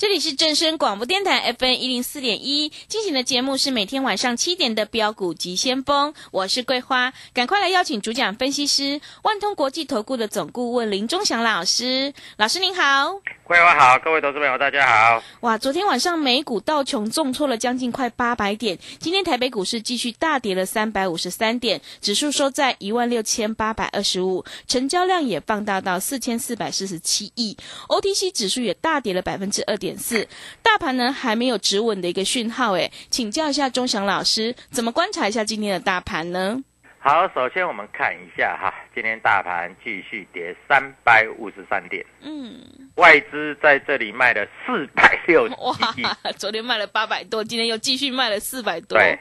这里是正声广播电台 FM 一零四点一进行的节目是每天晚上七点的标股及先锋，我是桂花，赶快来邀请主讲分析师万通国际投顾的总顾问林忠祥老师，老师您好。桂花好，各位投资朋友大家好。哇，昨天晚上美股道琼重挫了将近快八百点，今天台北股市继续大跌了三百五十三点，指数收在一万六千八百二十五，成交量也放大到四千四百四十七亿，OTC 指数也大跌了百分之二点四，大盘呢还没有止稳的一个讯号，诶，请教一下钟祥老师，怎么观察一下今天的大盘呢？好，首先我们看一下哈，今天大盘继续跌三百五十三点，嗯，外资在这里卖了四百六十哇亿，，昨天卖了八百多，今天又继续卖了四百多，对，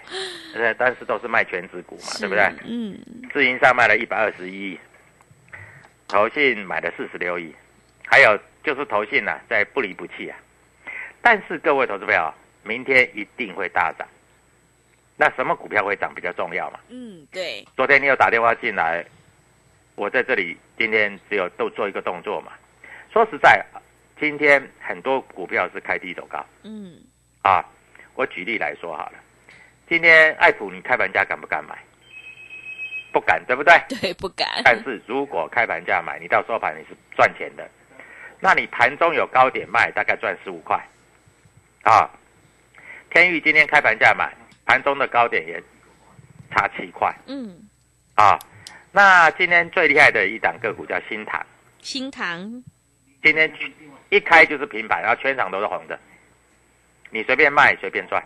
呃，但是都是卖全指股嘛，是对不对？嗯，自营商卖了一百二十一亿，投信买了四十六亿，还有就是投信呐、在不离不弃啊。但是各位投资朋友，明天一定会大涨。那什么股票会涨比较重要嘛？嗯，对，昨天你有打电话进来，我在这里今天只有都做一个动作嘛。说实在，今天很多股票是开低走高嗯，啊。我举例来说好了，今天爱普你开盘价敢不敢买？不敢，对不对？对，不敢，但是如果开盘价买，你到收盘你是赚钱的，那你盘中有高点卖，大概赚十五块啊。天域今天开盘价买，盘中的高点也差七块嗯，啊。那今天最厉害的一档个股叫新塘，新塘，今天一开就是平盘，然后全场都是红的，你随便卖随便赚。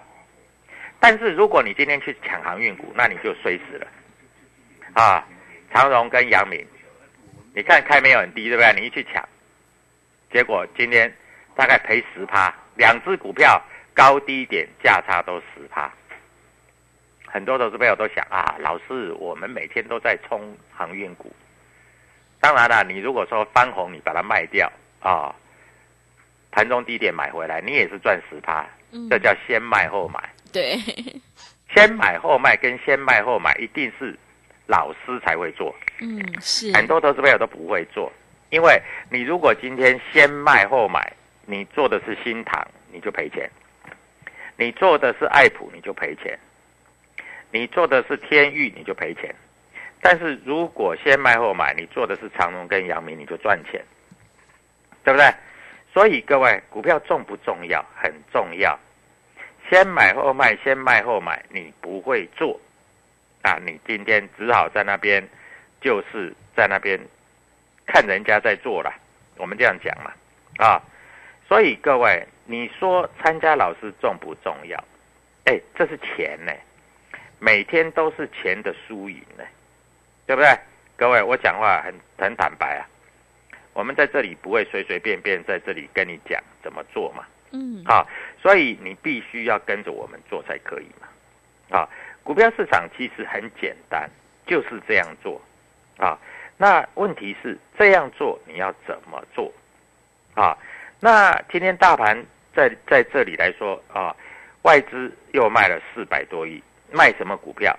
但是如果你今天去抢航运股，那你就衰死了啊！长荣跟阳明，你看开没有很低，对不对？你一去抢，结果今天大概赔十趴，两只股票高低点价差都十趴。很多投资朋友都想啊，老师，我们每天都在冲航运股，当然了，你如果说翻红，你把它卖掉啊，盘中低点买回来，你也是赚十趴，嗯。这叫先卖后买。对，先买后卖跟先卖后买一定是老师才会做，嗯，是，很多投资朋友都不会做，因为你如果今天先卖后买，你做的是新塘，你就赔钱；你做的是爱普，你就赔钱；你做的是天域，你就赔钱。但是如果先卖后买，你做的是长荣跟阳明，你就赚钱，对不对？所以各位，股票重不重要？很重要。先买后卖，先卖后买，你不会做啊！你今天只好在那边，就是在那边看人家在做了。我们这样讲嘛，啊，所以各位，你说参加老师重不重要？哎，这是钱呢，每天都是钱的输赢呢，对不对？各位，我讲话很很坦白啊，我们在这里不会随随便便在这里跟你讲怎么做嘛。嗯，啊，所以你必须要跟着我们做才可以嘛。啊，股票市场其实很简单，就是这样做。啊，那问题是这样做你要怎么做？那今天大盘在在这里来说啊，外资又卖了四百多亿，卖什么股票？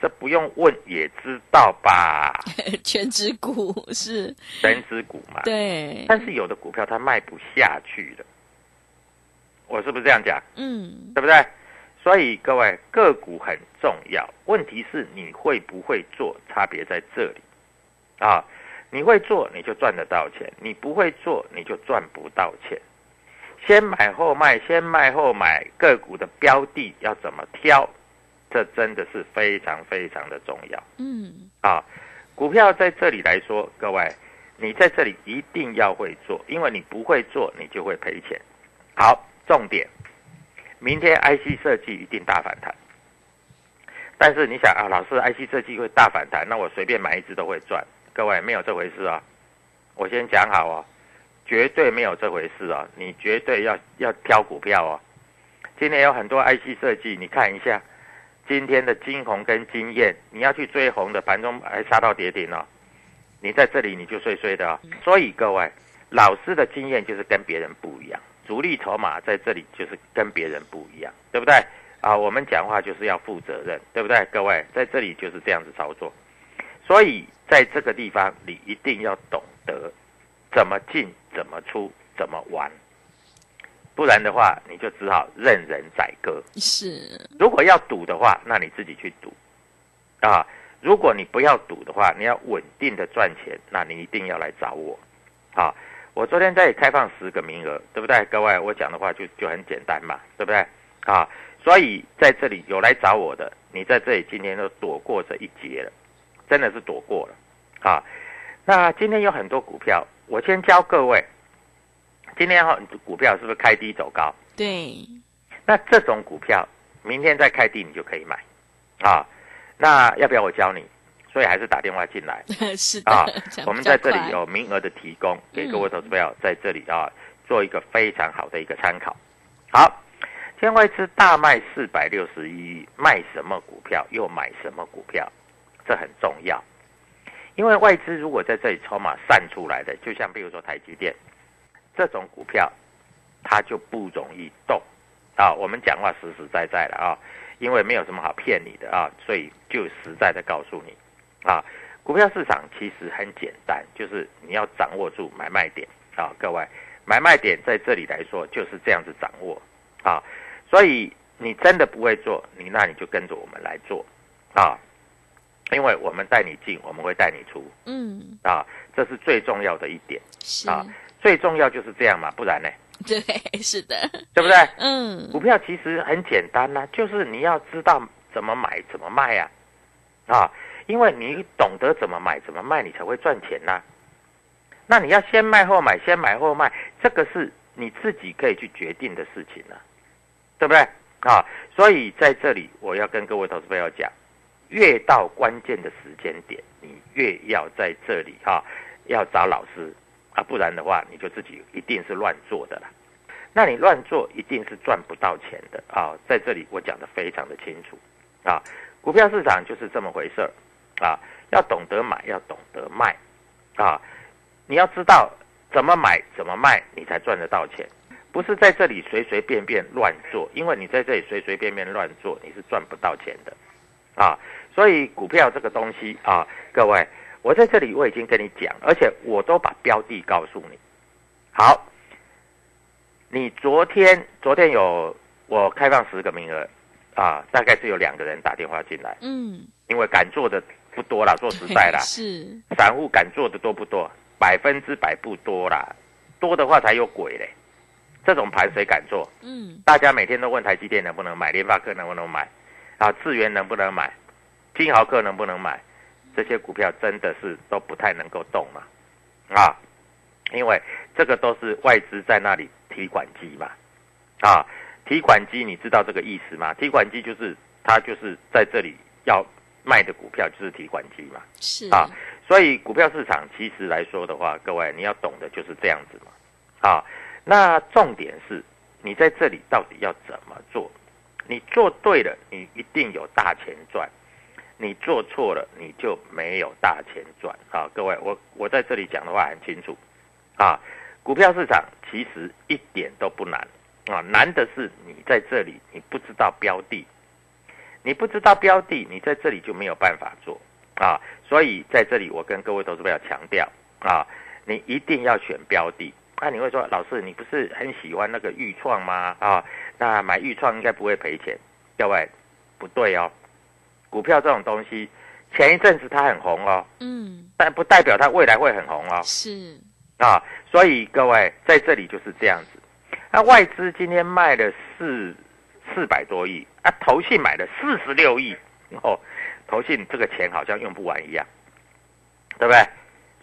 这不用问也知道吧？全指股是全指股嘛？对，但是有的股票它卖不下去的，我是不是这样讲？嗯，对不对？所以各位个股很重要，问题是你会不会做，差别在这里啊。你会做你就赚得到钱，你不会做你就赚不到钱。先买后卖，先卖后买，个股的标的要怎么挑？这真的是非常非常的重要。嗯，啊，股票在这里来说，各位，你在这里一定要会做，因为你不会做，你就会赔钱。好，重点，明天 IC 设计一定大反弹。但是你想啊，老师，IC 设计会大反弹，那我随便买一只都会赚。各位没有这回事啊！我先讲好哦，绝对没有这回事啊！你绝对要要挑股票哦。今天有很多 IC 设计，你看一下今天的金红跟金燕，你要去追红的，盘中还杀到跌停哦。你在这里你就碎碎的哦。所以各位，老师的经验就是跟别人不一样，主力筹码在这里就是跟别人不一样，对不对？啊，我们讲话就是要负责任，对不对？各位在这里就是这样子操作。所以在这个地方，你一定要懂得怎么进、怎么出、怎么玩，不然的话，你就只好任人宰割。是，如果要赌的话，那你自己去赌啊。如果你不要赌的话，你要稳定的赚钱，那你一定要来找我啊。我昨天在开放十个名额，对不对？各位，我讲的话就就很简单嘛，对不对？啊，所以在这里有来找我的，你在这里今天都躲过这一劫了。真的是躲过了，啊，那今天有很多股票，我先教各位，今天哈股票是不是开低走高？对，那这种股票明天再开低你就可以买，啊，那要不要我教你？所以还是打电话进来 是的啊，我们在这里有名额的提供给各位嗯投资朋友，在这里啊做一个非常好的一个参考。好，今天外资大卖四百六十一亿，卖什么股票又买什么股票？这很重要，因为外资如果在这里筹码散出来的，就像比如说台积电这种股票，它就不容易动啊。我们讲话实实在在的啊，因为没有什么好骗你的啊，所以就实在的告诉你啊，股票市场其实很简单，就是你要掌握住买卖点啊，各位买卖点在这里来说就是这样子掌握啊，所以你真的不会做，你那你就跟着我们来做啊。因为我们带你进，我们会带你出嗯，啊，这是最重要的一点是，啊。最重要就是这样嘛，不然呢，对，是的，对不对？嗯，股票其实很简单呐、就是你要知道怎么买、怎么卖呀、啊，因为你懂得怎么买、怎么卖，你才会赚钱呐、那你要先卖后买，先买后卖，这个是你自己可以去决定的事情呐、对不对？啊，所以在这里我要跟各位投资朋友讲，越到关键的时间点，你越要在这里哈、要找老师啊，不然的话你就自己一定是乱做的啦。那你乱做一定是赚不到钱的啊！在这里我讲的非常的清楚啊，股票市场就是这么回事儿啊，要懂得买，要懂得卖啊，你要知道怎么买怎么卖，你才赚得到钱，不是在这里随随便便乱做，因为你在这里随随便便乱做，你是赚不到钱的啊。所以股票这个东西啊，各位，我在这里我已经跟你讲，而且我都把标的告诉你。好，你昨天昨天有我开放十个名额啊，大概是有两个人打电话进来，嗯，因为敢做的不多啦，说实在啦，是，散户敢做的多不多？百分之百不多啦，多的话才有鬼嘞。这种盘谁敢做？嗯，大家每天都问台积电能不能买，联发科能不能买，啊，智源能不能买，金豪客能不能买？这些股票真的是都不太能够动了，啊，因为这个都是外资在那里提款机嘛，啊，提款机你知道这个意思吗？提款机就是它就是在这里要卖的股票就是提款机嘛，是，啊，所以股票市场其实来说的话，各位你要懂的就是这样子嘛，啊，那重点是你在这里到底要怎么做？你做对了，你一定有大钱赚；你做错了，你就没有大钱赚啊！各位，我我在这里讲的话很清楚啊，股票市场其实一点都不难啊，难的是你在这里你不知道标的，你不知道标的，你在这里就没有办法做啊。所以在这里我跟各位投资朋友强调啊，你一定要选标的。那你会说，老师你不是很喜欢那个豫创吗？啊，那买豫创应该不会赔钱。各位，不对哦，股票这种东西。前一阵子它很红哦，嗯，但不代表它未来会很红哦。是啊，所以各位在这里就是这样子。那外资今天卖了四四百多亿啊，投信买了四十六亿哦，投信这个钱好像用不完一样，对不对？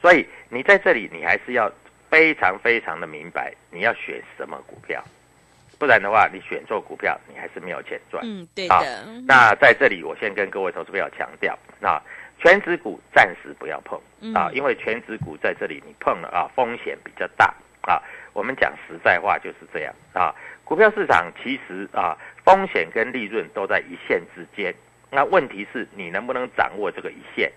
所以你在这里，你还是要非常非常的明白你要选什么股票。不然的话，你选错股票，你还是没有钱赚。嗯，对的。那在这里，我先跟各位投资朋友强调，啊，全指股暂时不要碰啊，因为全指股在这里你碰了啊，风险比较大啊。我们讲实在话就是这样啊，股票市场其实啊，风险跟利润都在一线之间。那问题是你能不能掌握这个一线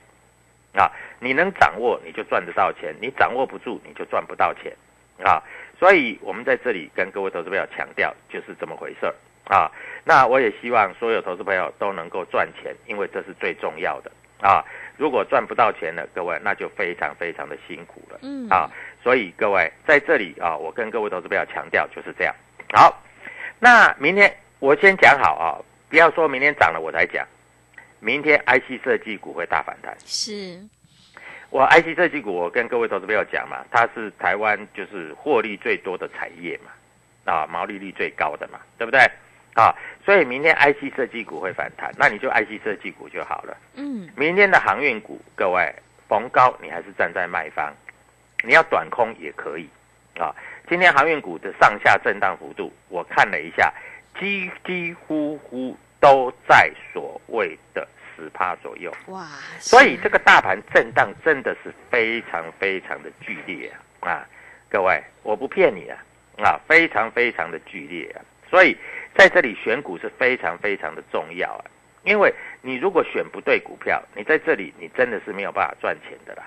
啊？你能掌握，你就赚得到钱；你掌握不住，你就赚不到钱啊。所以，我们在这里跟各位投资朋友强调，就是这么回事儿啊。那我也希望所有投资朋友都能够赚钱，因为这是最重要的啊。如果赚不到钱了，各位那就非常非常的辛苦了，嗯啊。所以各位在这里啊，我跟各位投资朋友强调就是这样。好，那明天我先讲好啊，不要说明天涨了我才讲，明天 IC 设计股会大反弹。是。我 IC 设计股，我跟各位投资朋友讲嘛，它是台湾就是获利最多的产业嘛，啊，毛利率最高的嘛，对不对？啊，所以明天 IC 设计股会反弹，那你就 IC 设计股就好了。嗯，明天的航运股，各位逢高你还是站在卖方，你要短空也可以啊。今天航运股的上下震荡幅度，我看了一下，几几乎乎都在所谓的。十趴左右哇，所以这个大盘震荡真的是非常非常的剧烈啊！啊，各位，我不骗你啊，啊，非常非常的剧烈啊！所以在这里选股是非常非常的重要啊，因为你如果选不对股票，你在这里你真的是没有办法赚钱的啦，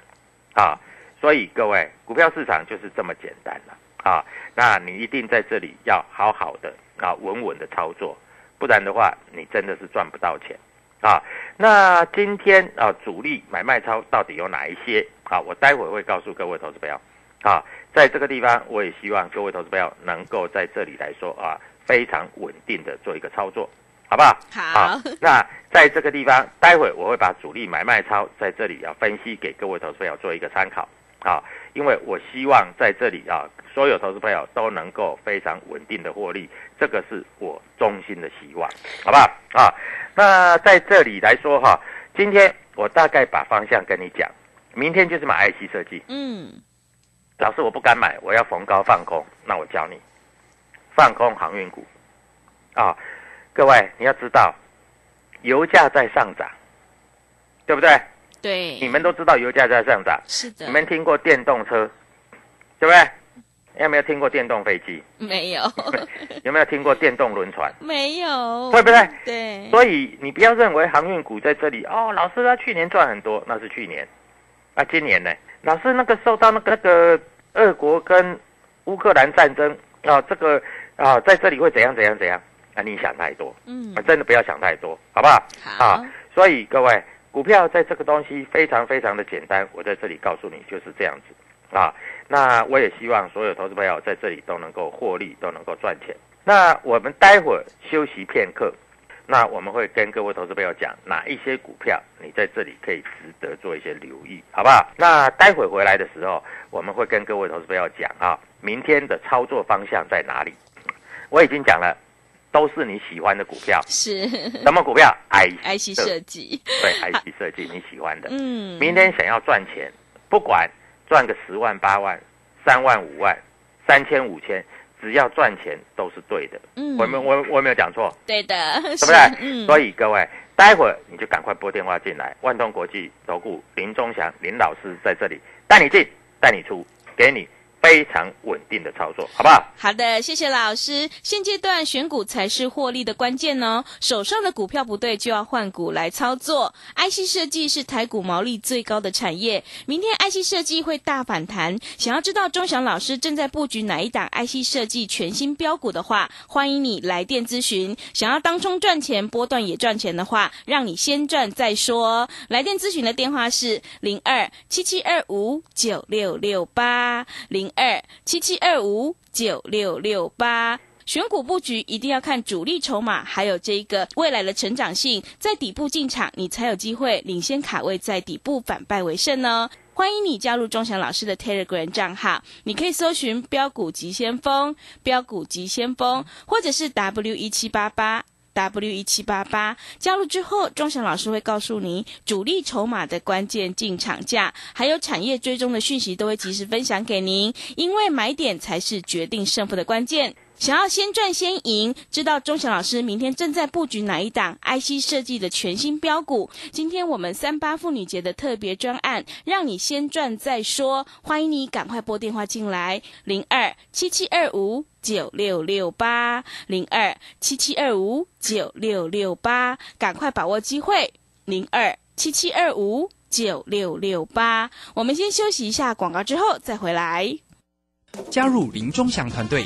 啊！所以各位，股票市场就是这么简单了啊！那你一定在这里要好好的啊，稳稳的操作，不然的话，你真的是赚不到钱。啊，那今天啊，主力买卖超到底有哪一些？啊，我待会会告诉各位投资朋友。啊，在这个地方，我也希望各位投资朋友能够在这里来说啊，非常稳定的做一个操作，好不好？好。那在这个地方，待会我会把主力买卖超在这里要分析给各位投资朋友做一个参考。啊，因为我希望在这里啊，所有投资朋友都能够非常稳定的获利，这个是我衷心的希望，好不好？啊。那在这里来说哈，今天我大概把方向跟你讲，明天就是买 IC 设计。嗯，老师我不敢买，我要逢高放空。那我教你，放空航运股。啊，各位你要知道，油价在上涨，对不对？对。你们都知道油价在上涨。是的。你们听过电动车，对不对？有没有听过电动飞机？没有。有没有听过电动轮船？没有，对不对？对。所以你不要认为航运股在这里哦，老师他去年赚很多，那是去年。啊，今年呢？老师那个受到那个那个俄国跟乌克兰战争啊，这个啊在这里会怎样怎样怎样？啊，你想太多。嗯。啊，真的不要想太多，好不好？好。啊，所以各位，股票在这个东西非常非常的简单，我在这里告诉你就是这样子啊。那我也希望所有投资朋友在这里都能够获利，都能够赚钱。那我们待会儿休息片刻，那我们会跟各位投资朋友讲哪一些股票你在这里可以值得做一些留意，好不好？那待会回来的时候，我们会跟各位投资朋友讲啊，明天的操作方向在哪里？我已经讲了，都是你喜欢的股票，是什么股票？I I C 设计，对 I C 设计你喜欢的，嗯，明天想要赚钱，不管。赚个十万八万三万五万三千五千，只要赚钱都是对的。嗯，我没我我没有讲错。对的，对不对？嗯。所以各位，待会儿你就赶快拨电话进来，万通国际投顾林忠祥林老师在这里带你进带你出，给你。非常稳定的操作，好不好？好的，谢谢老师。现阶段选股才是获利的关键哦，手上的股票不对，就要换股来操作。IC 设计是台股毛利最高的产业，明天 IC 设计会大反弹。想要知道钟祥老师正在布局哪一档 IC 设计全新标股的话，欢迎你来电咨询。想要当冲赚钱，波段也赚钱的话，让你先赚再说。来电咨询的电话是零二七七二五九六六八零。二七七二五九六六八，选股布局一定要看主力筹码，还有这个未来的成长性，在底部进场，你才有机会领先卡位，在底部反败为胜呢。欢迎你加入钟祥老师的 Telegram 账号，你可以搜寻“标股急先锋”、“标股急先锋”，或者是 W 一七八八。W 一七八八加入之后，庄祥老师会告诉您主力筹码的关键进场价，还有产业追踪的讯息，都会及时分享给您。因为买点才是决定胜负的关键。想要先赚先赢，知道钟祥老师明天正在布局哪一档 IC 设计的全新标股？今天我们三八妇女节的特别专案，让你先赚再说。欢迎你赶快拨电话进来，零二七七二五九六六八，零二七七二五九六六八，赶快把握机会，零二七七二五九六六八。我们先休息一下广告，之后再回来。加入林钟祥团队，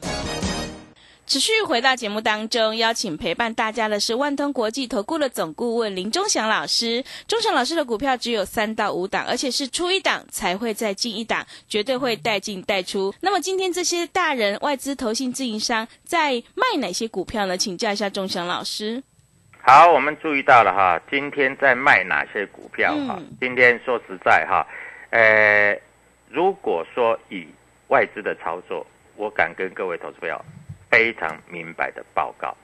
持续回到节目当中，邀请陪伴大家的是万通国际投顾的总顾问林忠祥老师。忠祥老师的股票只有三到五档，而且是出一档才会再进一档，绝对会带进带出。那么今天这些大人、外资、投信、自营商在卖哪些股票呢？请教一下忠祥老师。好，我们注意到了哈，今天在卖哪些股票哈？今天说实在哈，呃，如果说以外资的操作，我敢跟各位投资朋友。非常明白的报告，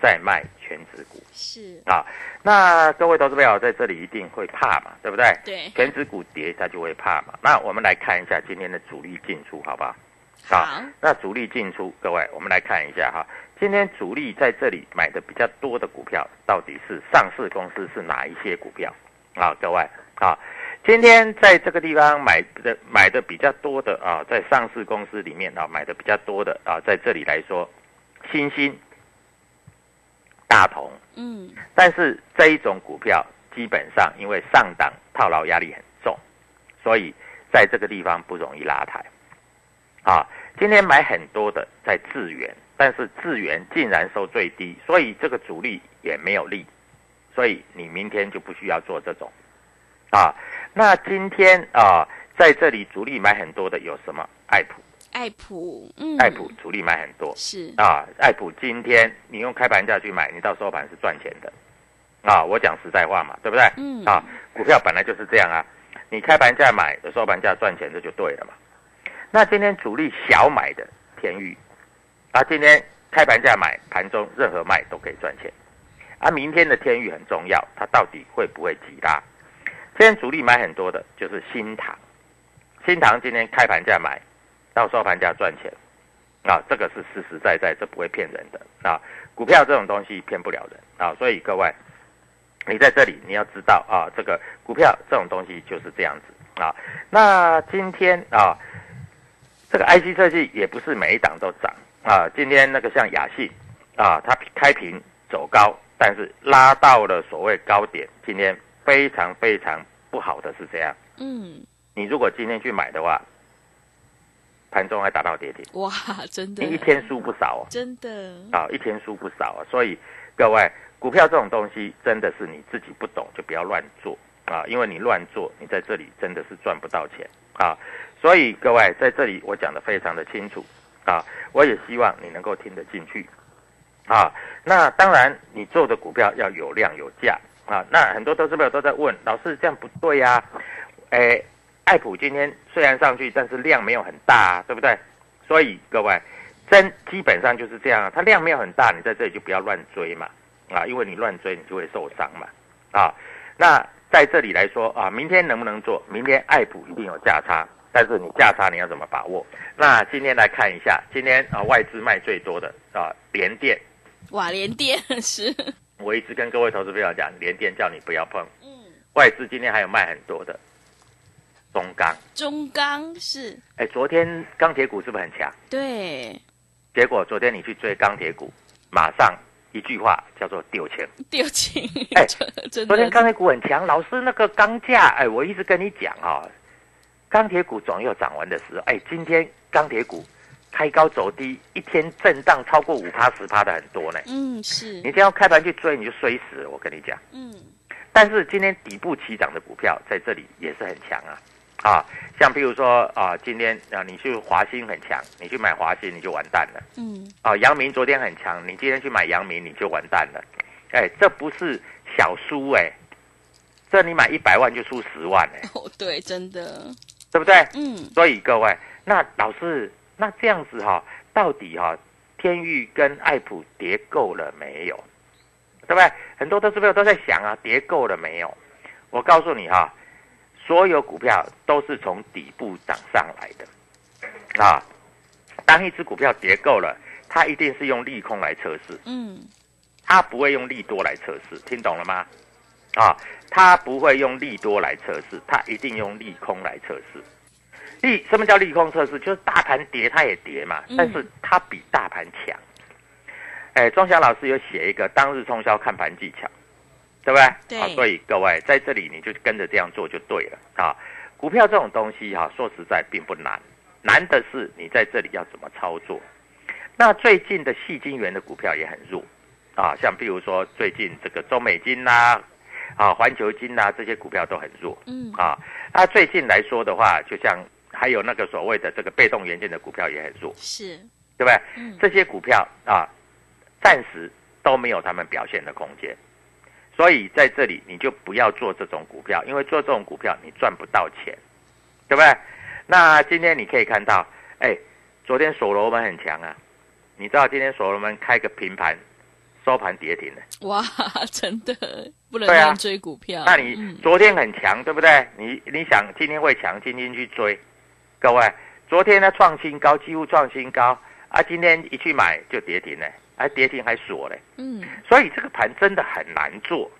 在卖全指股是啊，那各位投资朋友在这里一定会怕嘛，对不对？对，全指股跌，他就会怕嘛。那我们来看一下今天的主力进出，好不好？好，那主力进出，各位我们来看一下哈，今天主力在这里买的比较多的股票，到底是上市公司是哪一些股票啊？各位啊。今天在这个地方买的买的比较多的啊，在上市公司里面啊买的比较多的啊，在这里来说，新兴、大同，嗯，但是这一种股票基本上因为上档套牢压力很重，所以在这个地方不容易拉抬。啊，今天买很多的在智源，但是智源竟然收最低，所以这个主力也没有力，所以你明天就不需要做这种，啊。那今天啊，在这里主力买很多的有什么？爱普，爱普，嗯，爱普主力买很多，是啊，爱普今天你用开盘价去买，你到收盘是赚钱的，啊，我讲实在话嘛，对不对？嗯，啊，股票本来就是这样啊，你开盘价买，收盘价赚钱这就对了嘛。那今天主力小买的天域，啊，今天开盘价买，盘中任何卖都可以赚钱，啊，明天的天域很重要，它到底会不会急拉？今天主力买很多的，就是新塘。新塘今天开盘价买，到收盘价赚钱，啊，这个是实实在在，这不会骗人的啊。股票这种东西骗不了人啊，所以各位，你在这里你要知道啊，这个股票这种东西就是这样子啊。那今天啊，这个 IC 设计也不是每一档都涨啊。今天那个像雅信啊，它开平走高，但是拉到了所谓高点，今天。非常非常不好的是这样，嗯，你如果今天去买的话，盘中还达到跌停，哇，真的，你一天输不少哦，真的，啊，一天输不少啊，所以各位，股票这种东西真的是你自己不懂就不要乱做。啊，因为你乱做，你在这里真的是赚不到钱。啊，所以各位在这里我讲的非常的清楚。啊，我也希望你能够听得进去。啊，那当然你做的股票要有量有价。啊，那很多投资朋友都在问老师，这样不对呀？哎，爱普今天虽然上去，但是量没有很大，对不对？所以各位，真基本上就是这样啊，它量没有很大，你在这里就不要乱追嘛，啊，因为你乱追你就会受伤嘛，啊，那在这里来说啊，明天能不能做？明天爱普一定有价差，但是你价差你要怎么把握？那今天来看一下，今天啊外资卖最多的啊联电，哇，连电 是，我一直跟各位投资朋友讲，联电叫你不要碰，嗯，外资今天还有卖很多的中钢，中钢是，哎，昨天钢铁股是不是很强？对，结果昨天你去追钢铁股，马上一句话叫做丢钱。丢钱，哎 昨天钢铁股很强，老师那个钢价，哎，我一直跟你讲哦、钢铁股总有涨完的时候。哎，今天钢铁股开高走低，一天震荡超过五趴十趴的很多呢。嗯，是你，这样开盘去追，你就衰死了。我跟你讲，嗯，但是今天底部起涨的股票在这里也是很强啊。啊，像譬如说啊，今天啊，你去华兴很强，你去买华兴你就完蛋了。嗯，啊，阳明昨天很强，你今天去买阳明你就完蛋了。哎，这不是小输哎，这你买一百万就输十万哎，哦，对，真的，对不对？嗯，所以各位，那老师，那这样子哈、到底哈、天域跟爱普跌够了没有？对不对？很多投资朋友都在想啊，跌够了没有？我告诉你哈、所有股票都是从底部涨上来的啊。当一只股票跌够了，它一定是用利空来测试，嗯，它不会用利多来测试，听懂了吗？啊，它不会用利多来测试，它一定用利空来测试。利什么叫利空测试？就是大盘跌它也跌嘛，嗯但是它比大盘强。哎，庄祥老师有写一个当日冲销看盘技巧，对不对？对啊，所以各位在这里你就跟着这样做就对了啊。股票这种东西哈、说实在并不难，难的是你在这里要怎么操作。那最近的细金元的股票也很弱啊，像比如说最近这个中美金呐、啊，环球金呐、这些股票都很弱嗯，啊。那最近来说的话，就像还有那个所谓的这个被动元件的股票也很弱，是，对不对？嗯，这些股票啊，暂时都没有他们表现的空间。所以在这里你就不要做这种股票，因为做这种股票你赚不到钱，对不对？那今天你可以看到，哎，昨天所罗门很强啊，你知道今天所罗门开个平盘，收盘跌停了。哇，真的不能追股票，那你嗯昨天很强，对不对？你你想今天会强，今天去追，各位，昨天呢创新高，几乎创新高啊，今天一去买就跌停了，还跌停还锁嘞，嗯，所以这个盘真的很难做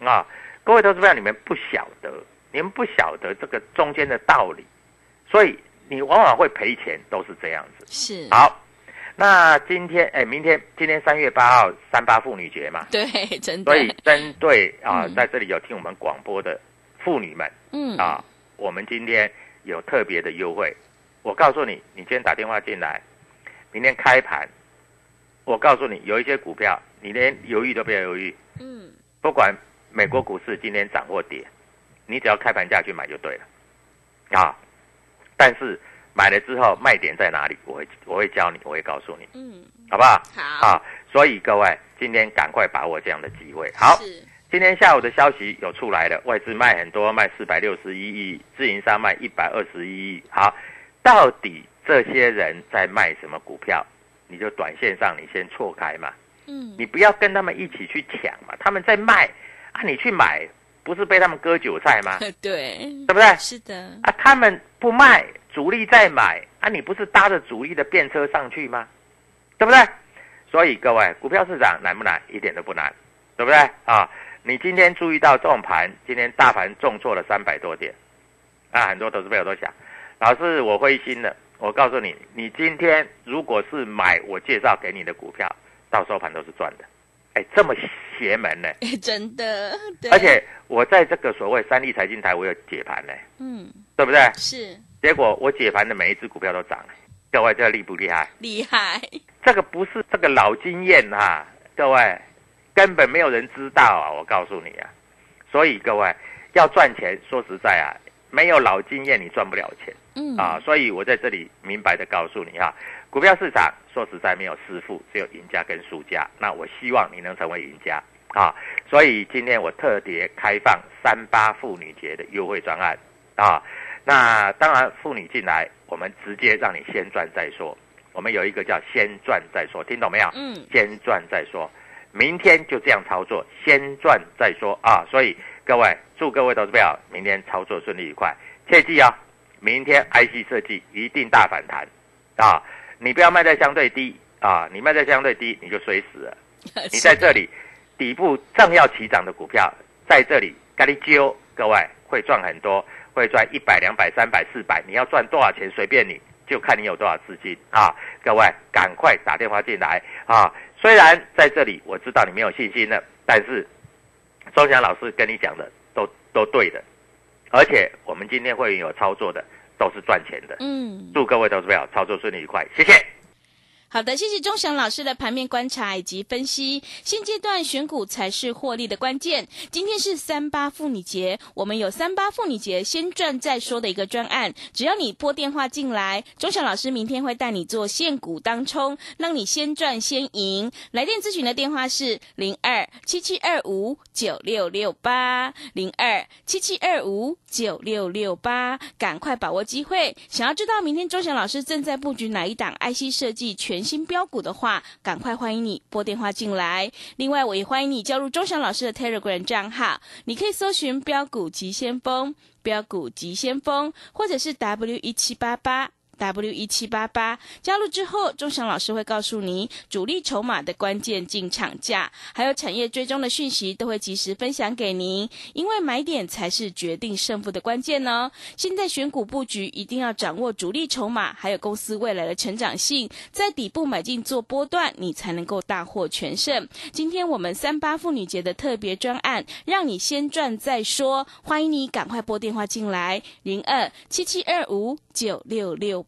啊！各位投资者，你们不晓得，你们不晓得这个中间的道理，所以你往往会赔钱，都是这样子。是，好，那今天哎，明天今天三月八号三八妇女节嘛，对，真的。所，以针对啊，嗯。在这里有听我们广播的妇女们嗯，啊，我们今天有特别的优惠。我告诉你，你今天打电话进来，明天开盘，我告诉你，有一些股票你连犹豫都不要犹豫，嗯，不管美国股市今天涨或跌，你只要开盘价去买就对了啊。但是买了之后卖点在哪里，我会我会教你，我会告诉你，嗯，好不好？好，啊，所以各位今天赶快把握这样的机会。好，是，今天下午的消息有出来了，外资卖很多，卖四百六十一亿，自营商卖一百二十一亿。好，到底这些人在卖什么股票？你就短线上你先错开嘛，嗯，你不要跟他们一起去抢嘛。他们在卖啊，你去买，不是被他们割韭菜吗？对，对不对？是的，啊，他们不卖，主力在买啊，你不是搭着主力的便车上去吗？对不对？所以各位，股票市场难不难？一点都不难，对不对啊？你今天注意到这种盘，今天大盘重挫了三百多点，啊，很多投资朋友都想，老师我灰心了。我告诉你，你今天如果是买我介绍给你的股票，到收盘都是赚的。哎，这么邪门呢？哎真的，对，而且我在这个所谓三立财经台，我有解盘呢，嗯，对不对？是结果我解盘的每一只股票都涨了，各位这厉不厉害？厉害，这个不是这个老经验哈、各位根本没有人知道啊！我告诉你啊，所以各位要赚钱，说实在啊，没有老经验你赚不了钱嗯，啊！所以我在这里明白的告诉你啊、股票市场说实在没有师傅，只有赢家跟输家。那我希望你能成为赢家啊！所以今天我特别开放三八妇女节的优惠专案啊！那当然，妇女进来，我们直接让你先赚再说我们有一个叫先赚再说，听懂没有？嗯，先赚再说，明天就这样操作，先赚再说啊！所以各位，祝各位投资票明天操作顺利愉快，切记啊，明天 IC 设计一定大反弹啊！你不要卖在相对低啊，你卖在相对低你就衰死了。你在这里底部正要起涨的股票，在这里咖喱揪，各位会赚很多，会赚一百、两百、三百、四百，你要赚多少钱随便你，就看你有多少资金啊！各位赶快打电话进来啊！虽然在这里我知道你没有信心了，但是周翔老师跟你讲的都都对的，而且我们今天会员有操作的都是赚钱的。嗯，祝各位投资朋友操作顺利愉快，谢谢。好的，谢谢钟祥老师的盘面观察以及分析。现阶段选股才是获利的关键。今天是三八妇女节，我们有三八妇女节先赚再说的一个专案。只要你拨电话进来，钟祥老师明天会带你做现股当冲，让你先赚先赢。来电咨询的电话是零二七七二五九六六八零二七七二五九六六八，赶快把握机会。想要知道明天周翔老师正在布局哪一档 IC 设计全新标股的话，赶快欢迎你拨电话进来。另外，我也欢迎你加入周翔老师的 Telegram 账号，你可以搜寻“标股急先锋”、“标股急先锋”，或者是 W 一七八八。W 一七八八加入之后，钟祥老师会告诉你主力筹码的关键进场价，还有产业追踪的讯息，都会及时分享给您。因为买点才是决定胜负的关键呢。现在选股布局一定要掌握主力筹码，还有公司未来的成长性，在底部买进做波段，你才能够大获全胜。今天我们三八妇女节的特别专案，让你先赚再说，欢迎你赶快拨电话进来，零二七七二五九六六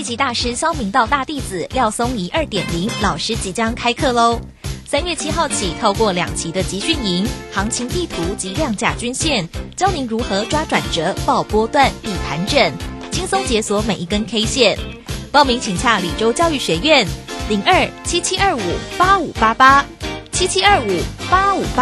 一级大师肖明道大弟子廖松怡二点零老师即将开课喽！三月七号起，透过两期的集训营、行情地图及量价均线，教您如何抓转折、报波段、避盘整，轻松解锁每一根 K 线。报名请洽李州教育学院零二七七二五八五八八七七二五八五八。